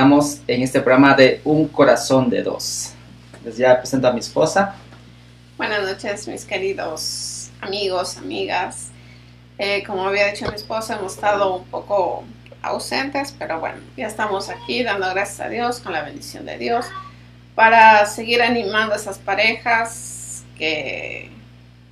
estamos en este programa de Un Corazón de Dos. Les ya presento a mi esposa. Buenas noches, mis queridos amigos, amigas. Eh, como había dicho mi esposa, hemos estado un poco ausentes, pero bueno, ya estamos aquí dando gracias a Dios, con la bendición de Dios, para seguir animando a esas parejas que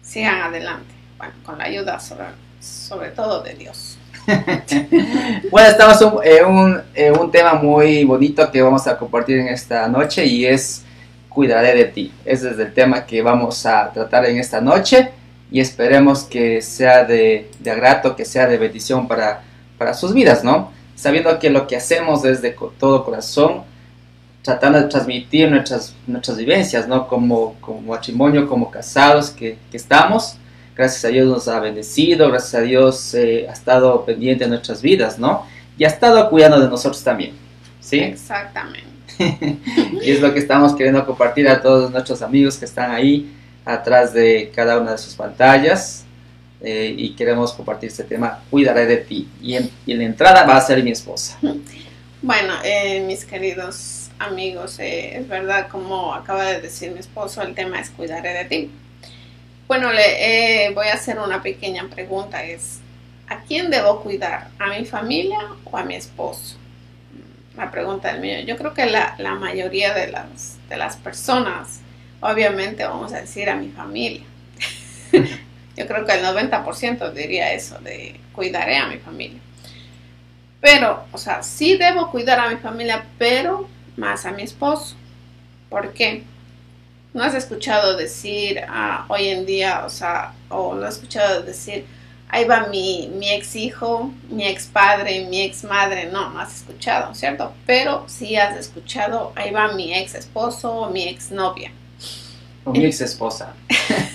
sigan adelante, bueno, con la ayuda sobre, sobre todo de Dios. bueno, estamos en un, un, tema muy bonito que vamos a compartir en esta noche y es cuidaré de ti. Ese es el tema que vamos a tratar en esta noche y esperemos que sea de, de agrado, que sea de bendición para, para sus vidas, ¿no? Sabiendo que lo que hacemos es de todo corazón, tratando de transmitir nuestras, nuestras vivencias, ¿no? Como, como matrimonio, como casados que, que estamos gracias a Dios nos ha bendecido, gracias a Dios eh, ha estado pendiente de nuestras vidas, ¿no? Y ha estado cuidando de nosotros también, ¿sí? Exactamente. y es lo que estamos queriendo compartir a todos nuestros amigos que están ahí atrás de cada una de sus pantallas. Eh, y queremos compartir este tema, cuidaré de ti. Y en, la entrada va a ser mi esposa. Bueno, eh, mis queridos amigos, es verdad, como acaba de decir mi esposo, el tema es cuidaré de ti. Bueno, le eh, voy a hacer una pequeña pregunta. Es, ¿a quién debo cuidar? ¿A mi familia o a mi esposo? La pregunta del mío. Yo creo que la, mayoría de las, de las personas, obviamente vamos a decir a mi familia. Yo creo que el 90% diría eso, de cuidaré a mi familia. Pero, o sea, sí debo cuidar a mi familia, pero más a mi esposo. ¿Por qué? No has escuchado decir ah, hoy en día, o sea, o no has escuchado decir, ahí va mi, mi ex hijo, mi ex padre, mi ex madre, no, no has escuchado, ¿cierto? Pero sí has escuchado, ahí va mi ex esposo o mi ex novia. O mi ex esposa.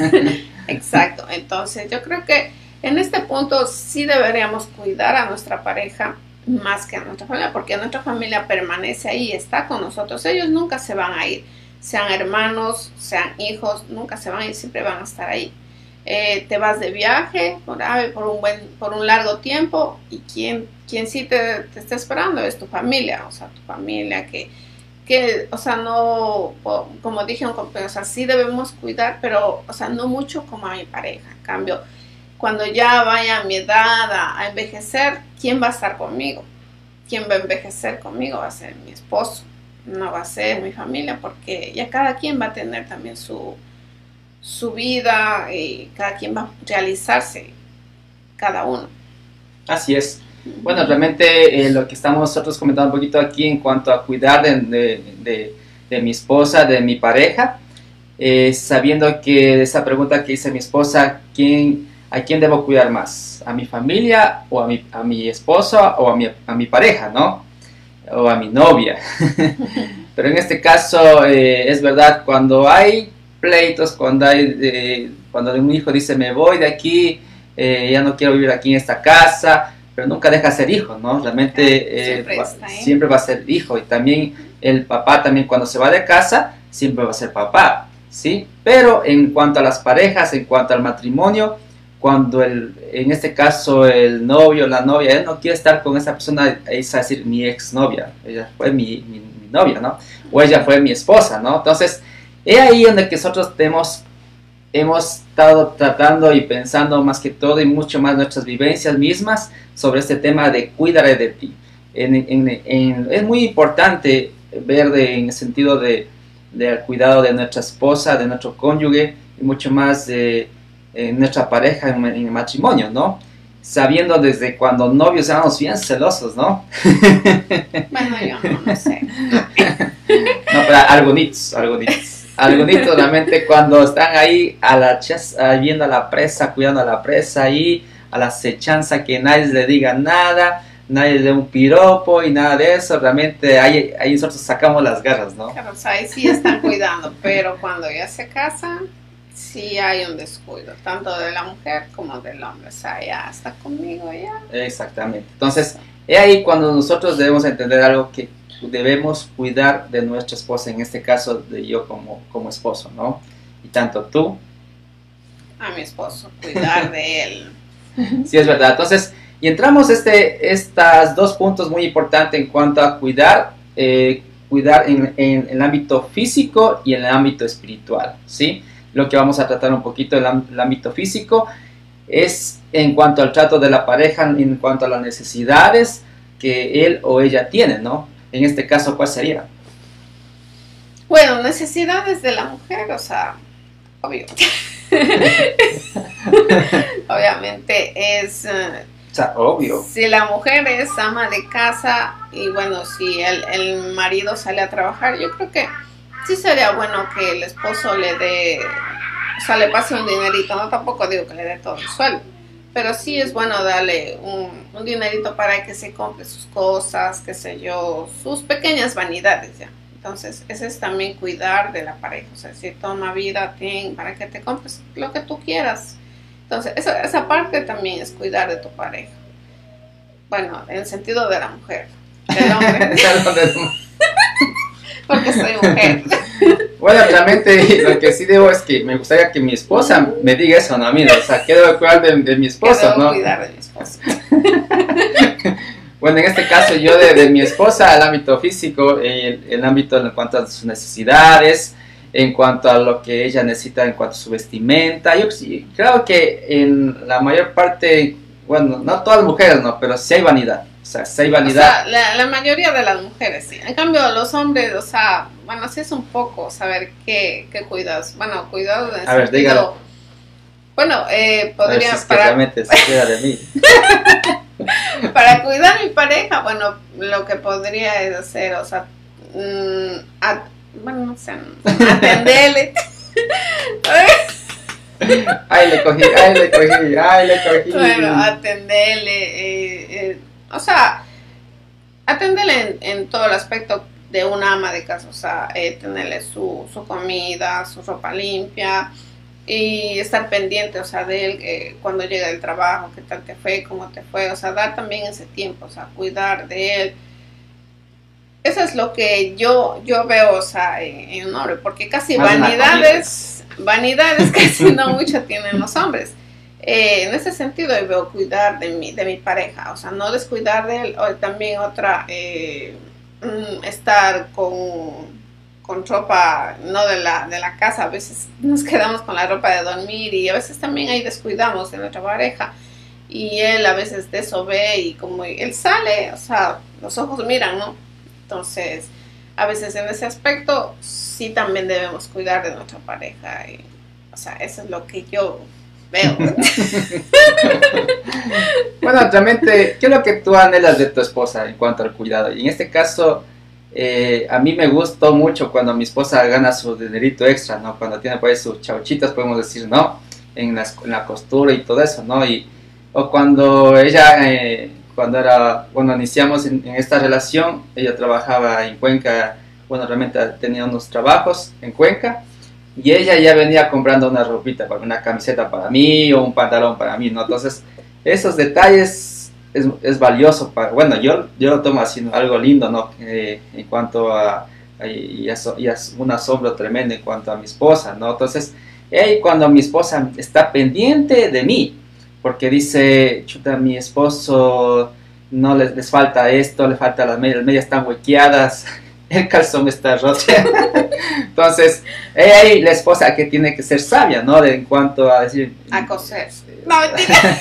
Exacto, entonces yo creo que en este punto sí deberíamos cuidar a nuestra pareja más que a nuestra familia, porque nuestra familia permanece ahí, está con nosotros, ellos nunca se van a ir sean hermanos, sean hijos, nunca se van ir, siempre van a estar ahí. Eh, te vas de viaje por, por, un buen, por un largo tiempo y quien, quien sí te, te, está esperando es tu familia, o sea, tu familia que, que o sea, no, como dije, o sea, sí debemos cuidar, pero, o sea, no mucho como a mi pareja. En cambio, cuando ya vaya a mi edad a, a envejecer, ¿quién va a estar conmigo? ¿Quién va a envejecer conmigo? Va a ser mi esposo no va a ser mi familia, porque ya cada quien va a tener también su, su vida y cada quien va a realizarse, cada uno. Así es. Bueno, realmente eh, lo que estamos nosotros comentando un poquito aquí en cuanto a cuidar de, mi esposa, de mi pareja, eh, sabiendo que esa pregunta que hice mi esposa, ¿quién, ¿a quién debo cuidar más? ¿A mi familia o a mi, a mi esposa o a mi, a mi pareja, no? O a mi novia. Pero en este caso eh, es verdad, cuando hay pleitos, cuando hay eh, cuando un hijo dice me voy de aquí, eh, ya no quiero vivir aquí en esta casa, pero nunca deja de ser hijo, ¿no? Realmente siempre, va, a ser hijo y también el papá también cuando se va de casa siempre va a ser papá, ¿sí? Pero en cuanto a las parejas, en cuanto al matrimonio, cuando el, en este caso el novio, la novia, él no quiere estar con esa persona, es decir, mi exnovia, ella fue mi, mi, novia, ¿no? O ella fue mi esposa, ¿no? Entonces, es ahí donde nosotros hemos, hemos estado tratando y pensando más que todo y mucho más nuestras vivencias mismas sobre este tema de cuidar de ti. es muy importante ver de, en el sentido de, del cuidado de nuestra esposa, de nuestro cónyuge y mucho más de en nuestra pareja en, el matrimonio, ¿no? Sabiendo desde cuando novios éramos bien celosos, ¿no? Bueno, yo no, no sé. no, pero algunos, algunos. Algunos realmente cuando están ahí a la viendo a la presa, cuidando a la presa ahí, a la acechanza que nadie le diga nada, nadie le dé un piropo y nada de eso, realmente ahí, ahí nosotros sacamos las garras, ¿no? Claro, o sea, ahí sí están cuidando, pero cuando ya se casan, sí hay un descuido, tanto de la mujer como del hombre. O sea, ya está conmigo ya. Exactamente. Entonces, es ahí cuando nosotros debemos entender algo que debemos cuidar de nuestra esposa, en este caso de yo como, como esposo, ¿no? Y tanto tú. A mi esposo, cuidar de él. sí, es verdad. Entonces, y entramos este, estos dos puntos muy importantes en cuanto a cuidar eh, cuidar en, el ámbito físico y en el ámbito espiritual, ¿sí? Lo que vamos a tratar un poquito el ámbito físico es en cuanto al trato de la pareja, en cuanto a las necesidades que él o ella tiene, ¿no? En este caso, ¿cuál sería? Bueno, necesidades de la mujer, o sea, obvio. Obviamente es... Eh, o sea, obvio. Si la mujer es ama de casa y bueno, si el, el marido sale a trabajar, yo creo que sí sería bueno que el esposo le dé, o sea, le pase un dinerito, no tampoco digo que le dé todo el sueldo, pero sí es bueno darle un, un dinerito para que se compre sus cosas, qué sé yo, sus pequeñas vanidades ya. Entonces, ese es también cuidar de la pareja. O sea, si toma vida, ten, para que te compres lo que tú quieras. Entonces, esa, esa parte también es cuidar de tu pareja. Bueno, en el sentido de la mujer. Del hombre. Porque soy mujer. Bueno, realmente lo que sí debo es que me gustaría que mi esposa me diga eso, ¿no? Mira, o sea, ¿qué debo cuidar de, de mi esposa, ¿no? cuidar de mi esposa. Bueno, en este caso yo de, mi esposa, el ámbito físico, el, el, ámbito en cuanto a sus necesidades, en cuanto a lo que ella necesita en cuanto a su vestimenta. Yo creo que en la mayor parte, bueno, no todas las mujeres, no, pero sí hay vanidad. O sea, sí hay vanidad. O sea, la, mayoría de las mujeres, sí. En cambio, los hombres, o sea, bueno, sí es un poco saber qué, qué cuidas. Bueno, cuidado en A ver, dígalo. Bueno, eh, podría... si para... realmente se de mí. para cuidar a mi pareja, bueno, lo que podría hacer, o sea, mm, bueno, no sé, atenderle. ay, le cogí, ay, le cogí, ay, le cogí. Bueno, atenderle, eh, eh, o sea, atenderle en, todo el aspecto de una ama de casa, o sea, eh, tenerle su, su comida, su ropa limpia, y estar pendiente, o sea, de él eh, cuando llega del trabajo, qué tal te fue, cómo te fue, o sea, dar también ese tiempo, o sea, cuidar de él. Eso es lo que yo, yo veo, o sea, en, un hombre, porque casi vanidades, vanidades casi no mucho tienen los hombres. Eh, en ese sentido yo veo cuidar de mi, de mi pareja, o sea, no descuidar de él, o también otra, eh, mm, estar con con ropa no de la, de la casa, a veces nos quedamos con la ropa de dormir y a veces también ahí descuidamos de nuestra pareja y él a veces de eso ve y como él sale, o sea, los ojos miran, ¿no? Entonces, a veces en ese aspecto sí también debemos cuidar de nuestra pareja y, o sea, eso es lo que yo veo. bueno, realmente, ¿qué es lo que tú anhelas de tu esposa en cuanto al cuidado? Y en este caso, eh, a mí me gustó mucho cuando mi esposa gana su dinerito extra, ¿no? Cuando tiene pues sus chauchitas, podemos decir, ¿no? En la, en la costura y todo eso, ¿no? Y, o cuando ella, eh, cuando era, bueno, iniciamos en, esta relación, ella trabajaba en Cuenca, bueno, realmente tenía unos trabajos en Cuenca, y ella ya venía comprando una ropita, una camiseta para mí o un pantalón para mí, ¿no? Entonces, esos detalles es, valioso para, bueno, yo, yo lo tomo así algo lindo, ¿no? Eh, en cuanto a, y, es un asombro tremendo en cuanto a mi esposa, ¿no? Entonces, cuando mi esposa está pendiente de mí, porque dice, chuta, mi esposo no les, les falta esto, le falta las medias, las medias están huequeadas, el calzón está roto. Entonces, hey, la esposa que tiene que ser sabia, ¿no? De, en cuanto a decir... A coser. No,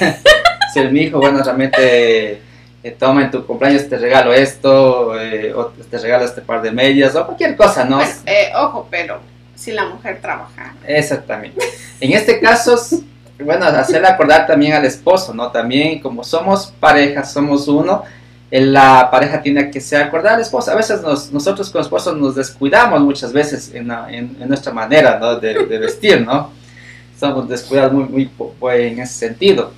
si el hijo, bueno, realmente eh, toma en tu cumpleaños te regalo esto, eh, o te regalo este par de medias, o cualquier cosa, ¿no? Pues, eh, ojo, pero si la mujer trabaja. Exactamente. En este caso, bueno, hacerle acordar también al esposo, ¿no? También como somos pareja, somos uno, la pareja tiene que ser acordar al esposo. A veces nosotros como esposos nos descuidamos muchas veces en, nuestra manera ¿no? de, vestir, ¿no? Somos descuidados muy, muy en ese sentido.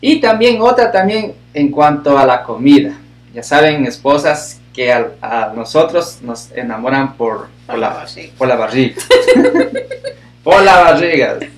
Y también otra también en cuanto a la comida. Ya saben, esposas, que a, nosotros nos enamoran por, por, la, por la barriga. por la barriga.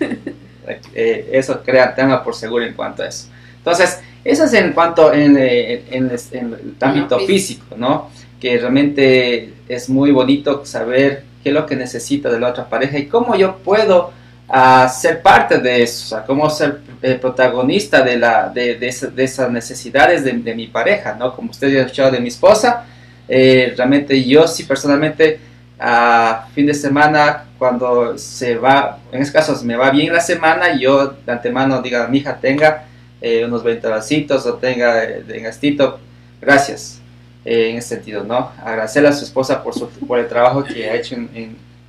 Eh, eso crea tema por seguro en cuanto a eso. Entonces, eso es en cuanto en, eh, en, el ámbito físico, ¿no? Que realmente es muy bonito saber qué es lo que necesita de la otra pareja y cómo yo puedo a ser parte de eso, o sea, cómo ser el protagonista de, la, de, de, esas necesidades de, mi pareja, ¿no? Como usted ya ha escuchado de mi esposa, Eh, realmente yo sí personalmente a fin de semana cuando se va, en este caso me va bien la semana, yo de antemano diga mi hija tenga eh, unos 20 vasitos o tenga eh, de gastito, gracias en ese sentido, ¿no? Agradecerle a su esposa por, su, por el trabajo que ha hecho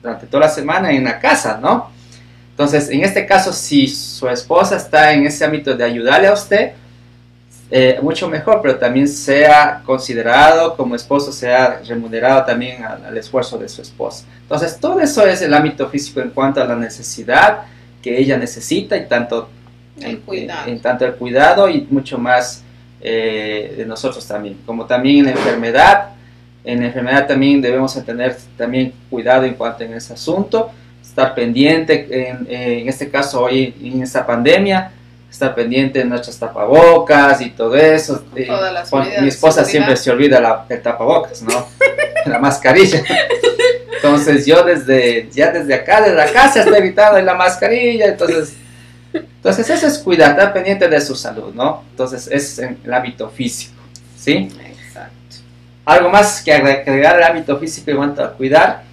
durante toda la semana en la casa, ¿no? Entonces, en este caso, si su esposa está en ese ámbito de ayudarle a usted, eh, mucho mejor, pero también sea considerado como esposo, sea remunerado también al, esfuerzo de su esposa. Entonces, todo eso es el ámbito físico en cuanto a la necesidad que ella necesita y tanto el cuidado, en, tanto el cuidado y mucho más eh, de nosotros también, como también en la enfermedad. En la enfermedad también debemos tener también cuidado en cuanto a ese asunto, estar pendiente, en, en este caso hoy en esta pandemia, estar pendiente de nuestras tapabocas y todo eso. mi esposa siempre se olvida la, el tapabocas, ¿no? la mascarilla. Entonces yo desde, ya desde acá, desde la casa, estoy evitando la mascarilla, entonces, entonces eso es cuidar, estar pendiente de su salud, ¿no? Entonces es el hábito físico, ¿sí? Exacto. ¿Algo más que agregar al hábito físico en cuanto a cuidar?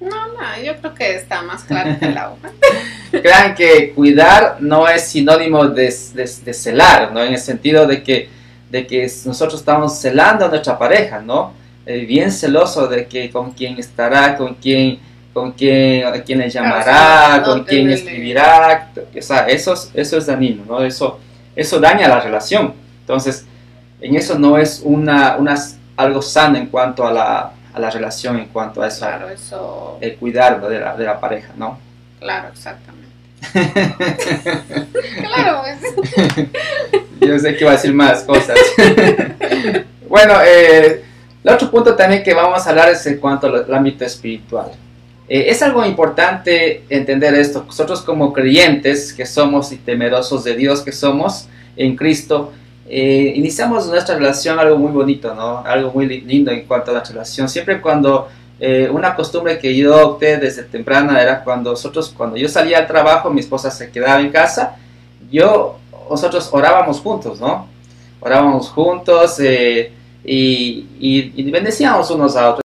No, no, yo creo que está más claro que el agua. Crean que cuidar no es sinónimo de, de, celar, ¿no? En el sentido de que, de que nosotros estamos celando a nuestra pareja, ¿no? Eh, bien celoso de que con quién estará, con quién, con quién, a le llamará, con quién escribirá, o sea, eso, eso es dañino, ¿no? Eso, eso daña la relación. Entonces, en eso no es una, una, algo sano en cuanto a la, a la relación, en cuanto a eso, claro, eso... el cuidar de la, de la pareja, ¿no? Claro, exactamente claro, pues. Yo sé que va a decir más cosas. bueno, eh, el otro punto también que vamos a hablar es en cuanto al ámbito espiritual. Eh, es algo importante entender esto. Nosotros como creyentes que somos y temerosos de Dios que somos en Cristo, eh, iniciamos nuestra relación algo muy bonito, ¿no? Algo muy lindo en cuanto a nuestra relación. Siempre cuando eh, una costumbre que yo adopté desde temprana era cuando nosotros, cuando yo salía al trabajo, mi esposa se quedaba en casa, yo, nosotros orábamos juntos, ¿no? Orábamos juntos eh, y, bendecíamos unos a otros.